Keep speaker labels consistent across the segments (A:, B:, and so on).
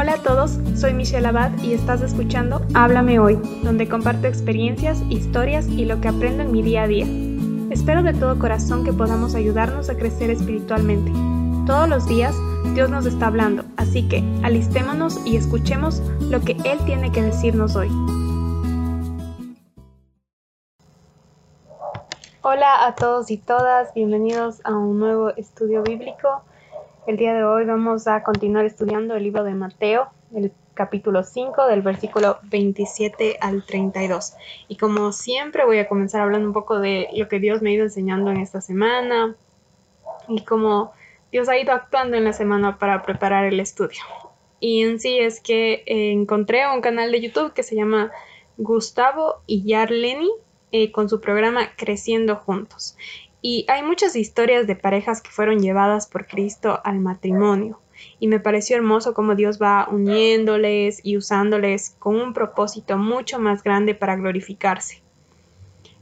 A: Hola a todos, soy Michelle Abad y estás escuchando Háblame Hoy, donde comparto experiencias, historias y lo que aprendo en mi día a día. Espero de todo corazón que podamos ayudarnos a crecer espiritualmente. Todos los días Dios nos está hablando, así que alistémonos y escuchemos lo que Él tiene que decirnos hoy. Hola a todos y todas, bienvenidos a un nuevo estudio bíblico. El día de hoy vamos a continuar estudiando el libro de Mateo, el capítulo 5 del versículo 27 al 32. Y como siempre voy a comenzar hablando un poco de lo que Dios me ha ido enseñando en esta semana y cómo Dios ha ido actuando en la semana para preparar el estudio. Y en sí es que eh, encontré un canal de YouTube que se llama Gustavo y Yarleni eh, con su programa Creciendo Juntos. Y hay muchas historias de parejas que fueron llevadas por Cristo al matrimonio. Y me pareció hermoso cómo Dios va uniéndoles y usándoles con un propósito mucho más grande para glorificarse.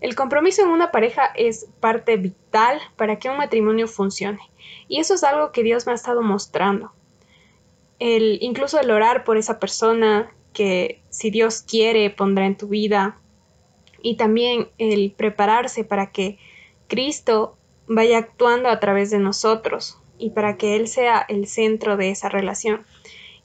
A: El compromiso en una pareja es parte vital para que un matrimonio funcione. Y eso es algo que Dios me ha estado mostrando. El, incluso el orar por esa persona que si Dios quiere pondrá en tu vida. Y también el prepararse para que Cristo vaya actuando a través de nosotros y para que Él sea el centro de esa relación.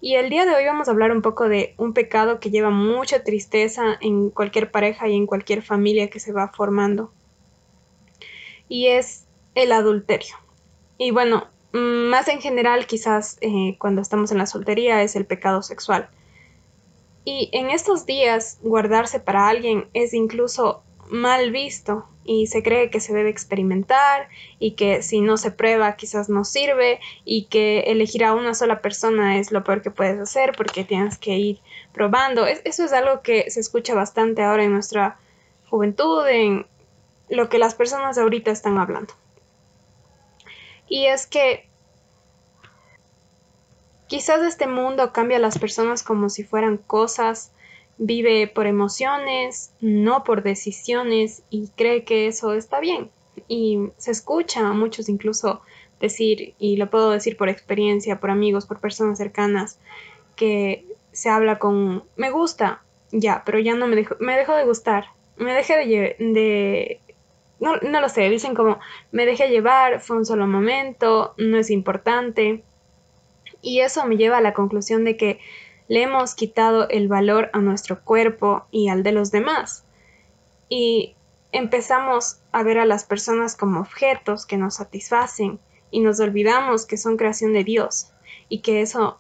A: Y el día de hoy vamos a hablar un poco de un pecado que lleva mucha tristeza en cualquier pareja y en cualquier familia que se va formando. Y es el adulterio. Y bueno, mm, más en general quizás eh, cuando estamos en la soltería es el pecado sexual. Y en estos días guardarse para alguien es incluso mal visto y se cree que se debe experimentar y que si no se prueba quizás no sirve y que elegir a una sola persona es lo peor que puedes hacer porque tienes que ir probando. eso es algo que se escucha bastante ahora en nuestra juventud, en lo que las personas ahorita están hablando. Y es que quizás este mundo cambia a las personas como si fueran cosas vive por emociones, no por decisiones y cree que eso está bien. Y se escucha a muchos incluso decir, y lo puedo decir por experiencia, por amigos, por personas cercanas, que se habla con me gusta, ya, pero ya no me dejó, me dejó de gustar, me dejé de, de no, no lo sé, dicen como me dejé llevar, fue un solo momento, no es importante. Y eso me lleva a la conclusión de que le hemos quitado el valor a nuestro cuerpo y al de los demás. Y empezamos a ver a las personas como objetos que nos satisfacen y nos olvidamos que son creación de Dios y que eso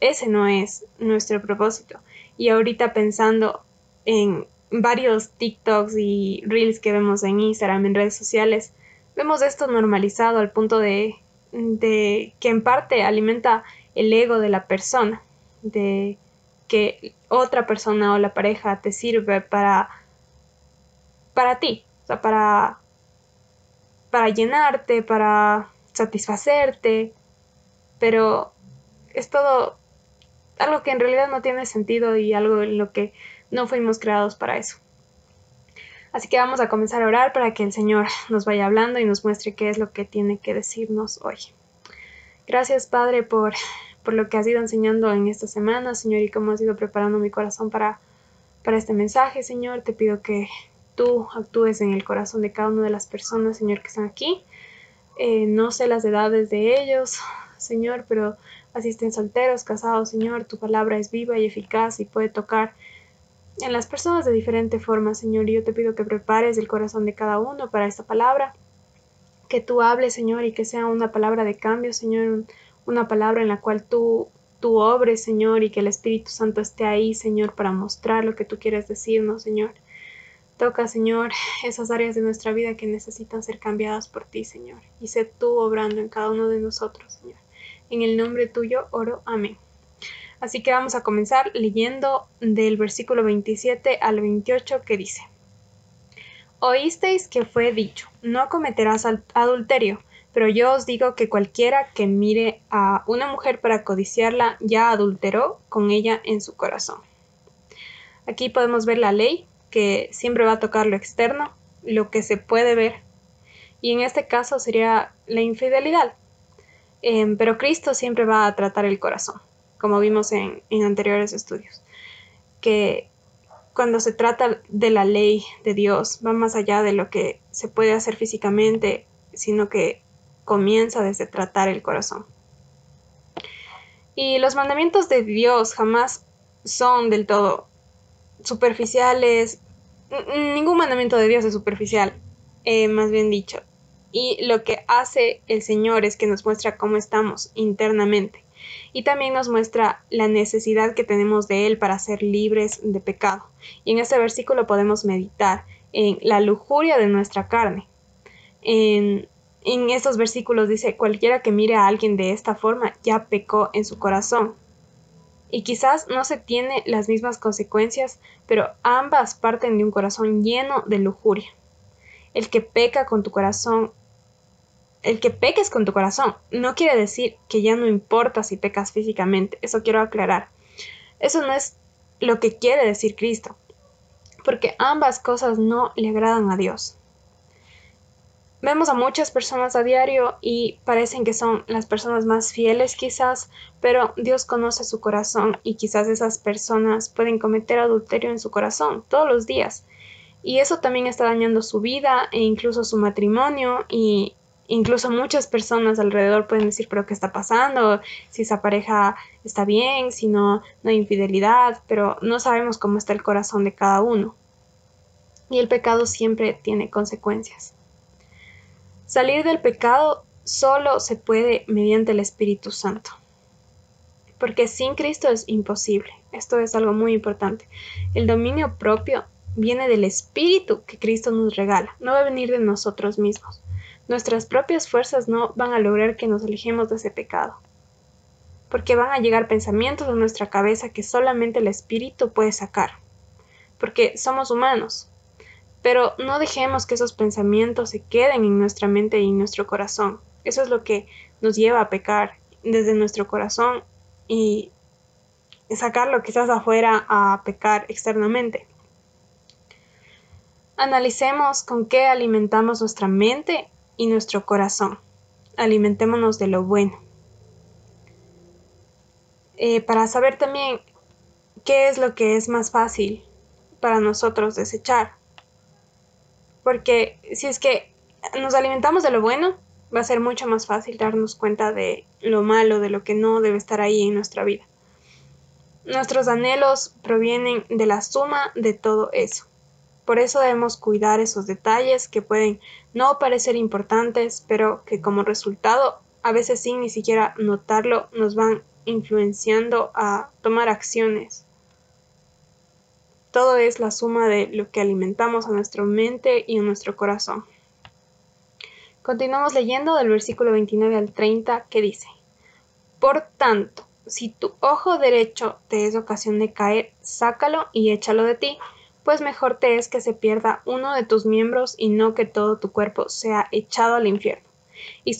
A: ese no es nuestro propósito. Y ahorita pensando en varios TikToks y Reels que vemos en Instagram, en redes sociales, vemos esto normalizado al punto de, de que en parte alimenta el ego de la persona de que otra persona o la pareja te sirve para para ti, o sea, para para llenarte, para satisfacerte, pero es todo algo que en realidad no tiene sentido y algo en lo que no fuimos creados para eso. Así que vamos a comenzar a orar para que el Señor nos vaya hablando y nos muestre qué es lo que tiene que decirnos hoy. Gracias, Padre, por por lo que has ido enseñando en esta semana, Señor, y cómo has ido preparando mi corazón para, para este mensaje, Señor. Te pido que tú actúes en el corazón de cada una de las personas, Señor, que están aquí. Eh, no sé las edades de ellos, Señor, pero así estén solteros, casados, Señor, tu palabra es viva y eficaz y puede tocar en las personas de diferente forma, Señor. Y yo te pido que prepares el corazón de cada uno para esta palabra, que tú hables, Señor, y que sea una palabra de cambio, Señor, una palabra en la cual tú, tú obres, Señor, y que el Espíritu Santo esté ahí, Señor, para mostrar lo que tú quieres decirnos, Señor. Toca, Señor, esas áreas de nuestra vida que necesitan ser cambiadas por ti, Señor, y sé tú obrando en cada uno de nosotros, Señor. En el nombre tuyo oro, amén. Así que vamos a comenzar leyendo del versículo 27 al 28 que dice, Oísteis que fue dicho, no cometerás adulterio, pero yo os digo que cualquiera que mire a una mujer para codiciarla ya adulteró con ella en su corazón. Aquí podemos ver la ley, que siempre va a tocar lo externo, lo que se puede ver. Y en este caso sería la infidelidad. Em, pero Cristo siempre va a tratar el corazón. como vimos en, en anteriores estudios, que cuando se trata de la ley de Dios va más allá de lo que se puede hacer físicamente, sino que comienza desde tratar el corazón. Y los mandamientos de Dios jamás son del todo superficiales. Ningún mandamiento de Dios es superficial, eh, más bien dicho. Y lo que hace el Señor es que nos muestra cómo estamos internamente. Y también nos muestra la necesidad que tenemos de Él para ser libres de pecado. Y en este versículo podemos meditar en la lujuria de nuestra carne, en en estos versículos dice, cualquiera que mire a alguien de esta forma ya pecó en su corazón. Y quizás no se tiene las mismas consecuencias, pero ambas parten de un corazón lleno de lujuria. El que peca con tu corazón, el que peques con tu corazón, no quiere decir que ya no importa si pecas físicamente, eso quiero aclarar. Eso no es lo que quiere decir Cristo, porque ambas cosas no le agradan a Dios. Vemos a muchas personas a diario y parecen que son las personas más fieles quizás, pero Dios conoce su corazón y quizás esas personas pueden cometer adulterio en su corazón todos los días. Y eso también está dañando su vida e incluso su matrimonio y incluso muchas personas alrededor pueden decir, pero ¿qué está pasando? Si esa pareja está bien, si no, no hay infidelidad, pero no sabemos cómo está el corazón de cada uno. Y el pecado siempre tiene consecuencias. Salir del pecado solo se puede mediante el Espíritu Santo. Porque sin Cristo es imposible. Esto es algo muy importante. El dominio propio viene del Espíritu que Cristo nos regala. No va a venir de nosotros mismos. Nuestras propias fuerzas no van a lograr que nos alejemos de ese pecado. Porque van a llegar pensamientos a nuestra cabeza que solamente el Espíritu puede sacar. Porque somos humanos. Pero no dejemos que esos pensamientos se queden en nuestra mente y en nuestro corazón. Eso es lo que nos lleva a pecar desde nuestro corazón y sacarlo quizás afuera a pecar externamente. Analicemos con qué alimentamos nuestra mente y nuestro corazón. Alimentémonos de lo bueno. Eh, para saber también qué es lo que es más fácil para nosotros desechar porque si es que nos alimentamos de lo bueno, va a ser mucho más fácil darnos cuenta de lo malo, de lo que no debe estar ahí en nuestra vida. Nuestros anhelos provienen de la suma de todo eso. Por eso debemos cuidar esos detalles que pueden no parecer importantes, pero que como resultado, a veces sin ni siquiera notarlo, nos van influenciando a tomar acciones todo es la suma de lo que alimentamos a nuestra mente y a nuestro corazón. Continuamos leyendo del versículo 29 al 30 que dice, Por tanto, si tu ojo derecho te es ocasión de caer, sácalo y échalo de ti, pues mejor te es que se pierda uno de tus miembros y no que todo tu cuerpo sea echado al infierno. Y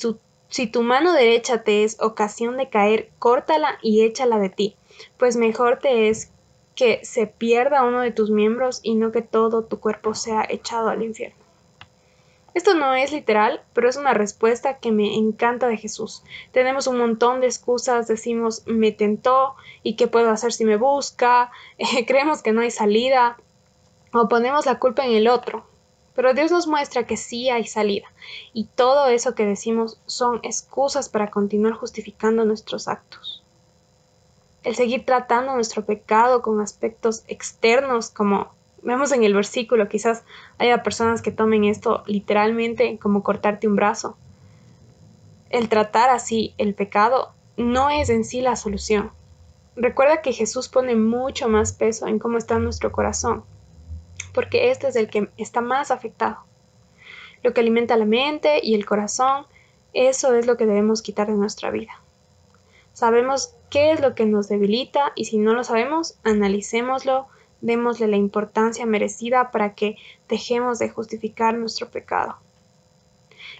A: si tu mano derecha te es ocasión de caer, córtala y échala de ti, pues mejor te es que se pierda uno de tus miembros y no que todo tu cuerpo sea echado al infierno. Esto no es literal, pero es una respuesta que me encanta de Jesús. Tenemos un montón de excusas, decimos me tentó y qué puedo hacer si me busca, creemos que no hay salida o ponemos la culpa en el otro. Pero Dios nos muestra que sí hay salida y todo eso que decimos son excusas para continuar justificando nuestros actos el seguir tratando nuestro pecado con aspectos externos, como vemos en el versículo, quizás haya personas que tomen esto literalmente como cortarte un brazo. El tratar así el pecado no es en sí la solución. Recuerda que Jesús pone mucho más peso en cómo está nuestro corazón, porque este es el que está más afectado. Lo que alimenta la mente y el corazón, eso es lo que debemos quitar de nuestra vida. Sabemos qué es lo que nos debilita y si no lo sabemos, analicémoslo, démosle la importancia merecida para que dejemos de justificar nuestro pecado.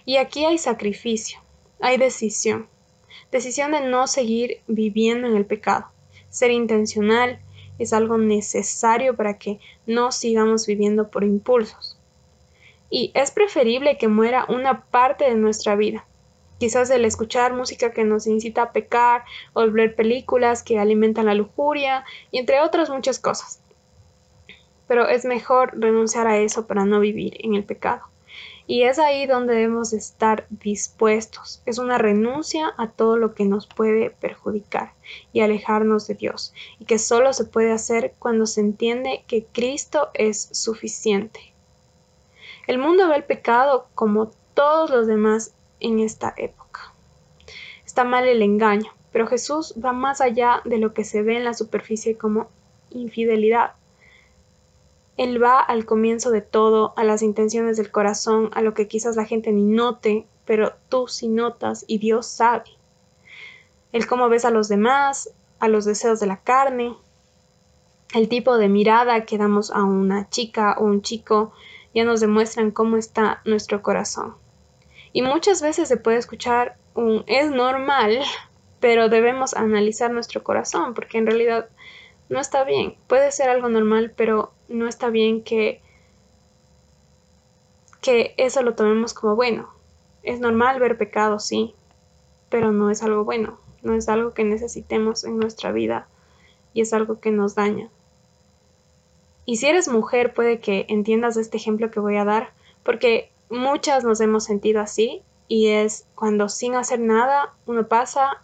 A: Y aquí hay sacrificio, hay decisión, decisión de no seguir viviendo en el pecado. Ser intencional es algo necesario para que no sigamos viviendo por impulsos. Y es preferible que muera una parte de nuestra vida, Quizás el escuchar música que nos incita a pecar, o ver películas que alimentan la lujuria, y entre otras muchas cosas. Pero es mejor renunciar a eso para no vivir en el pecado. Y es ahí donde debemos estar dispuestos. Es una renuncia a todo lo que nos puede perjudicar y alejarnos de Dios. Y que solo se puede hacer cuando se entiende que Cristo es suficiente. El mundo ve el pecado como todos los demás en esta época. Está mal el engaño, pero Jesús va más allá de lo que se ve en la superficie como infidelidad. Él va al comienzo de todo, a las intenciones del corazón, a lo que quizás la gente ni note, pero tú sí notas y Dios sabe. El cómo ves a los demás, a los deseos de la carne, el tipo de mirada que damos a una chica o un chico, ya nos demuestran cómo está nuestro corazón. Y muchas veces se puede escuchar un es normal, pero debemos analizar nuestro corazón, porque en realidad no está bien. Puede ser algo normal, pero no está bien que, que eso lo tomemos como bueno. Es normal ver pecado, sí, pero no es algo bueno, no es algo que necesitemos en nuestra vida y es algo que nos daña. Y si eres mujer, puede que entiendas este ejemplo que voy a dar, porque muchas nos hemos sentido así y es cuando sin hacer nada uno pasa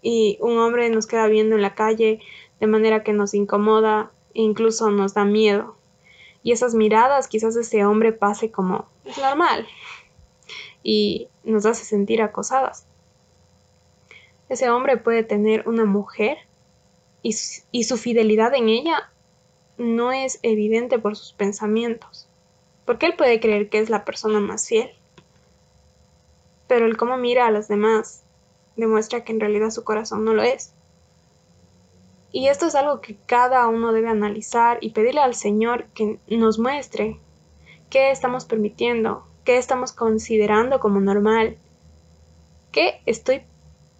A: y un hombre nos queda viendo en la calle de manera que nos incomoda e incluso nos da miedo. Y esas miradas quizás ese hombre pase como es normal y nos hace sentir acosadas. Ese hombre puede tener una mujer y, y su fidelidad en ella no es evidente por sus pensamientos porque él puede creer que es la persona más fiel. Pero el cómo mira a las demás demuestra que en realidad su corazón no lo es. Y esto es algo que cada uno debe analizar y pedirle al Señor que nos muestre qué estamos permitiendo, qué estamos considerando como normal, qué estoy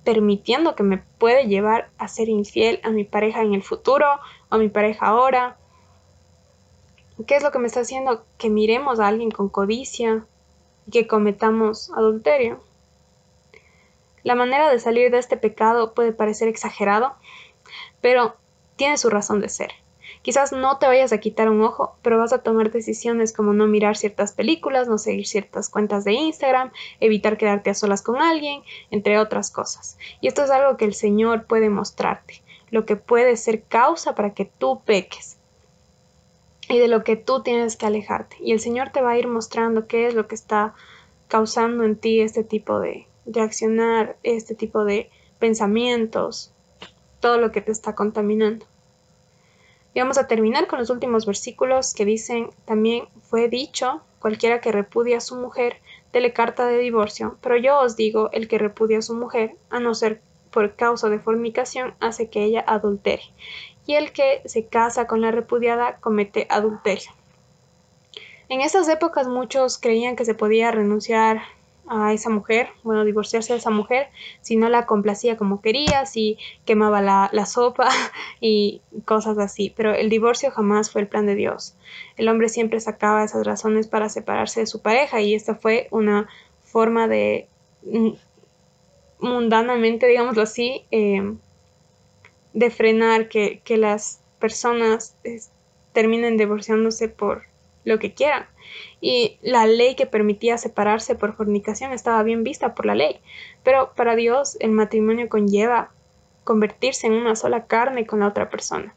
A: permitiendo que me puede llevar a ser infiel a mi pareja en el futuro o a mi pareja ahora, ¿Qué es lo que me está haciendo que miremos a alguien con codicia y que cometamos adulterio? La manera de salir de este pecado puede parecer exagerado, pero tiene su razón de ser. Quizás no te vayas a quitar un ojo, pero vas a tomar decisiones como no mirar ciertas películas, no seguir ciertas cuentas de Instagram, evitar quedarte a solas con alguien, entre otras cosas. Y esto es algo que el Señor puede mostrarte, lo que puede ser causa para que tú peques y de lo que tú tienes que alejarte. Y el Señor te va a ir mostrando qué es lo que está causando en ti este tipo de, reaccionar, este tipo de pensamientos, todo lo que te está contaminando. Y vamos a terminar con los últimos versículos que dicen, también fue dicho, cualquiera que repudia a su mujer, dele carta de divorcio, pero yo os digo, el que repudia a su mujer, a no ser por causa de fornicación, hace que ella adultere y el que se casa con la repudiada comete adulterio. En estas épocas muchos creían que se podía renunciar a esa mujer, bueno, divorciarse de esa mujer, si no la complacía como quería, si quemaba la, la, sopa y cosas así. Pero el divorcio jamás fue el plan de Dios. El hombre siempre sacaba esas razones para separarse de su pareja y esta fue una forma de mm, mundanamente, digámoslo así, eh, de frenar que, las personas terminen divorciándose por lo que quieran. Y la ley que permitía separarse por fornicación estaba bien vista por la ley. Pero para Dios el matrimonio conlleva convertirse en una sola carne con la otra persona.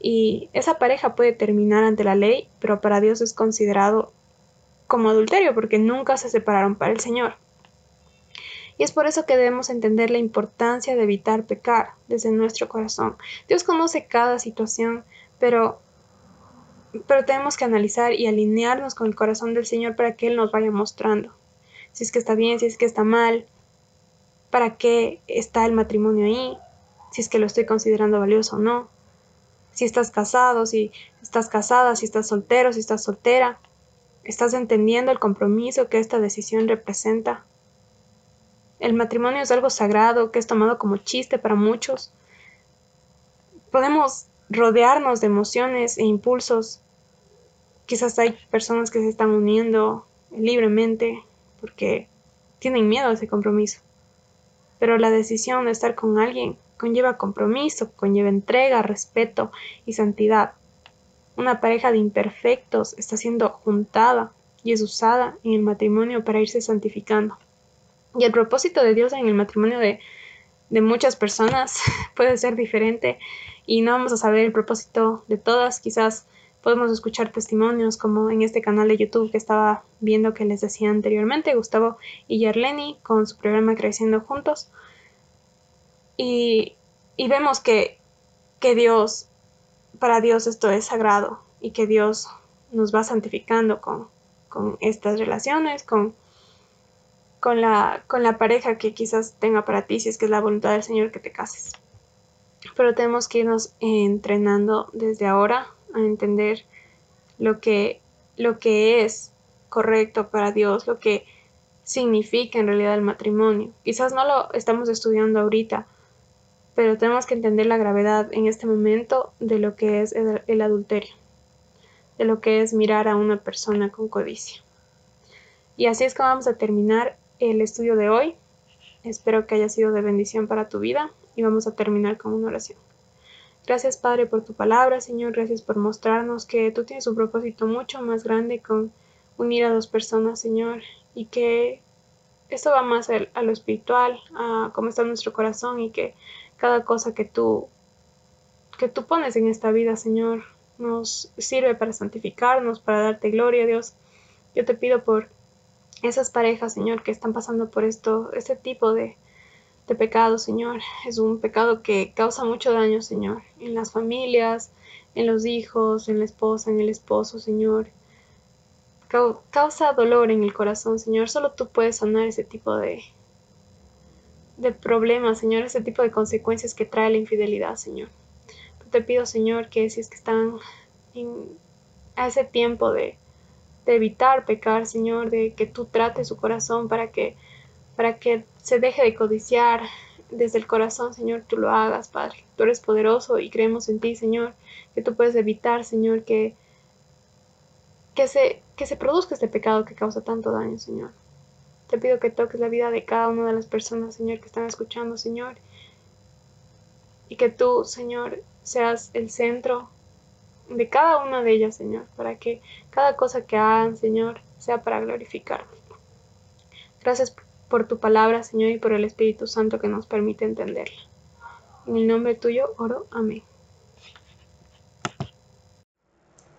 A: Y esa pareja puede terminar ante la ley, pero para Dios es considerado como adulterio porque nunca se separaron para el Señor. Y es por eso que debemos entender la importancia de evitar pecar desde nuestro corazón. Dios conoce cada situación, pero, pero tenemos que analizar y alinearnos con el corazón del Señor para que Él nos vaya mostrando si es que está bien, si es que está mal, para qué está el matrimonio ahí, si es que lo estoy considerando valioso o no, si estás casado, si estás casada, si estás soltero, si estás soltera, estás entendiendo el compromiso que esta decisión representa. El matrimonio es algo sagrado que es tomado como chiste para muchos. Podemos rodearnos de emociones e impulsos. Quizás hay personas que se están uniendo libremente porque tienen miedo a ese compromiso. Pero la decisión de estar con alguien conlleva compromiso, conlleva entrega, respeto y santidad. Una pareja de imperfectos está siendo juntada y es usada en el matrimonio para irse santificando. Y el propósito de Dios en el matrimonio de, de muchas personas puede ser diferente y no vamos a saber el propósito de todas. Quizás podemos escuchar testimonios como en este canal de YouTube que estaba viendo que les decía anteriormente, Gustavo y Yerleni con su programa Creciendo Juntos. Y, y vemos que, que Dios, para Dios esto es sagrado y que Dios nos va santificando con, con estas relaciones, con, con, la, con la pareja que quizás tenga para ti, si es que es la voluntad del Señor que te cases. Pero tenemos que irnos entrenando desde ahora a entender lo que, lo que es correcto para Dios, lo que significa en realidad el matrimonio. Quizás no lo estamos estudiando ahorita, pero tenemos que entender la gravedad en este momento de lo que es el, adulterio, de lo que es mirar a una persona con codicia. Y así es como vamos a terminar el estudio de hoy. Espero que haya sido de bendición para tu vida y vamos a terminar con una oración. Gracias Padre por tu palabra, Señor, gracias por mostrarnos que tú tienes un propósito mucho más grande con unir a dos personas, Señor, y que esto va más a, lo espiritual, a cómo está nuestro corazón y que cada cosa que tú que tú pones en esta vida, Señor, nos sirve para santificarnos, para darte gloria, Dios. Yo te pido por esas parejas, Señor, que están pasando por esto, este tipo de, de pecado, Señor. Es un pecado que causa mucho daño, Señor, en las familias, en los hijos, en la esposa, en el esposo, Señor. Causa dolor en el corazón, Señor. Solo tú puedes sanar ese tipo de, de problemas, Señor, ese tipo de consecuencias que trae la infidelidad, Señor. Te pido, Señor, que si es que están a ese tiempo de, de evitar pecar, Señor, de que tú trates su corazón para que, para que se deje de codiciar desde el corazón, Señor, tú lo hagas, Padre. Tú eres poderoso y creemos en ti, Señor, que tú puedes evitar, Señor, que, que, se, que se produzca este pecado que causa tanto daño, Señor. Te pido que toques la vida de cada una de las personas, Señor, que están escuchando, Señor. Y que tú, Señor, seas el centro de cada una de ellas, Señor, para que cada cosa que hagan, Señor, sea para glorificar. Gracias por tu palabra, Señor, y por el Espíritu Santo que nos permite entenderla. En el nombre tuyo oro. Amén.